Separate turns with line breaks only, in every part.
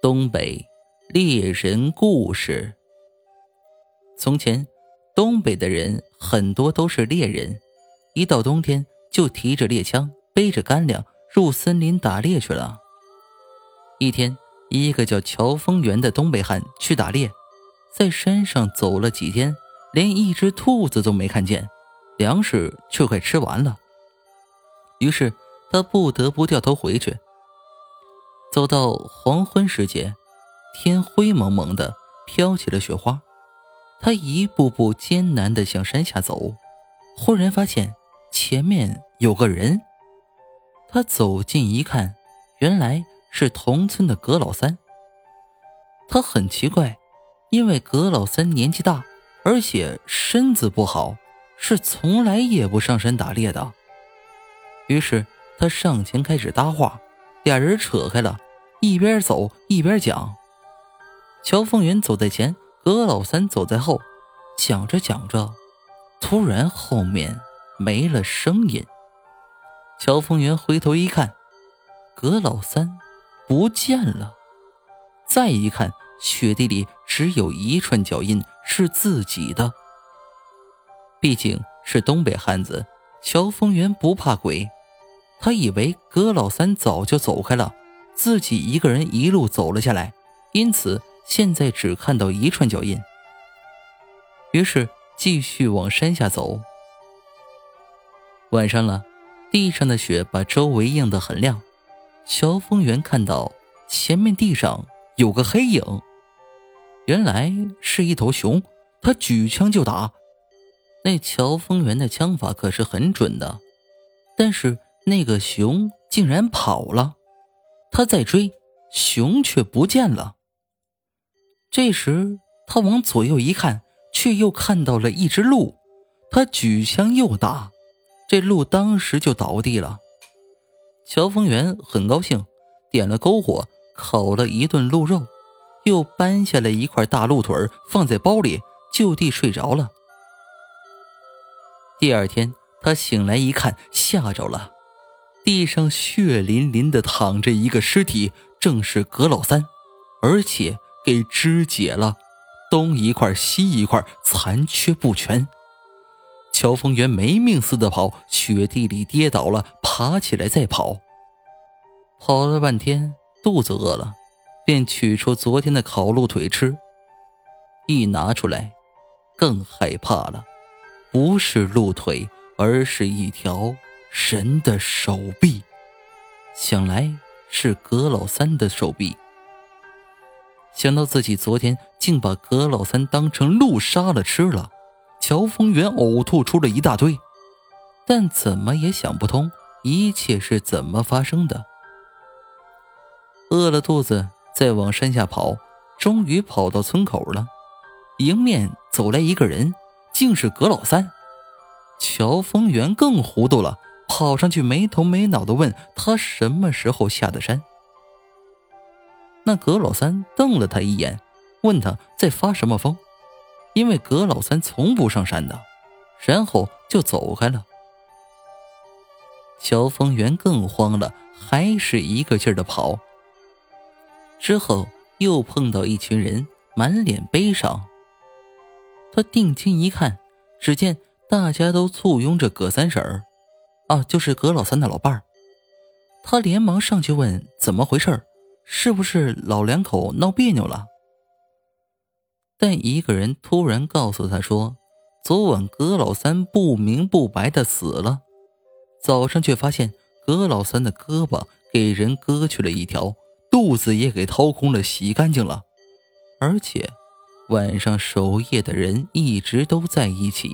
东北猎人故事。从前，东北的人很多都是猎人，一到冬天就提着猎枪，背着干粮入森林打猎去了。一天，一个叫乔峰元的东北汉去打猎，在山上走了几天，连一只兔子都没看见，粮食却快吃完了。于是他不得不掉头回去。走到黄昏时节，天灰蒙蒙的，飘起了雪花。他一步步艰难的向山下走，忽然发现前面有个人。他走近一看，原来是同村的葛老三。他很奇怪，因为葛老三年纪大，而且身子不好，是从来也不上山打猎的。于是他上前开始搭话。俩人扯开了，一边走一边讲。乔峰云走在前，葛老三走在后，讲着讲着，突然后面没了声音。乔峰云回头一看，葛老三不见了。再一看，雪地里只有一串脚印，是自己的。毕竟是东北汉子，乔峰云不怕鬼。他以为葛老三早就走开了，自己一个人一路走了下来，因此现在只看到一串脚印。于是继续往山下走。晚上了，地上的雪把周围映得很亮。乔峰元看到前面地上有个黑影，原来是一头熊。他举枪就打，那乔峰元的枪法可是很准的，但是。那个熊竟然跑了，他在追，熊却不见了。这时他往左右一看，却又看到了一只鹿。他举枪又打，这鹿当时就倒地了。乔峰元很高兴，点了篝火，烤了一顿鹿肉，又搬下来一块大鹿腿放在包里，就地睡着了。第二天他醒来一看，吓着了。地上血淋淋的躺着一个尸体，正是葛老三，而且给肢解了，东一块西一块，残缺不全。乔峰元没命似的跑，雪地里跌倒了，爬起来再跑。跑了半天，肚子饿了，便取出昨天的烤鹿腿吃。一拿出来，更害怕了，不是鹿腿，而是一条。神的手臂，想来是葛老三的手臂。想到自己昨天竟把葛老三当成鹿杀了吃了，乔峰元呕吐出了一大堆，但怎么也想不通一切是怎么发生的。饿了肚子，再往山下跑，终于跑到村口了。迎面走来一个人，竟是葛老三。乔峰元更糊涂了。跑上去没头没脑的问他什么时候下的山。那葛老三瞪了他一眼，问他在发什么疯，因为葛老三从不上山的，然后就走开了。小峰元更慌了，还是一个劲儿的跑。之后又碰到一群人，满脸悲伤。他定睛一看，只见大家都簇拥着葛三婶儿。啊，就是葛老三的老伴儿，他连忙上去问怎么回事儿是不是老两口闹别扭了？但一个人突然告诉他说，昨晚葛老三不明不白的死了，早上却发现葛老三的胳膊给人割去了一条，肚子也给掏空了，洗干净了，而且晚上守夜的人一直都在一起，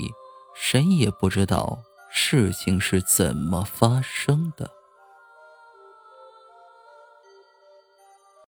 谁也不知道。事情是怎么发生的？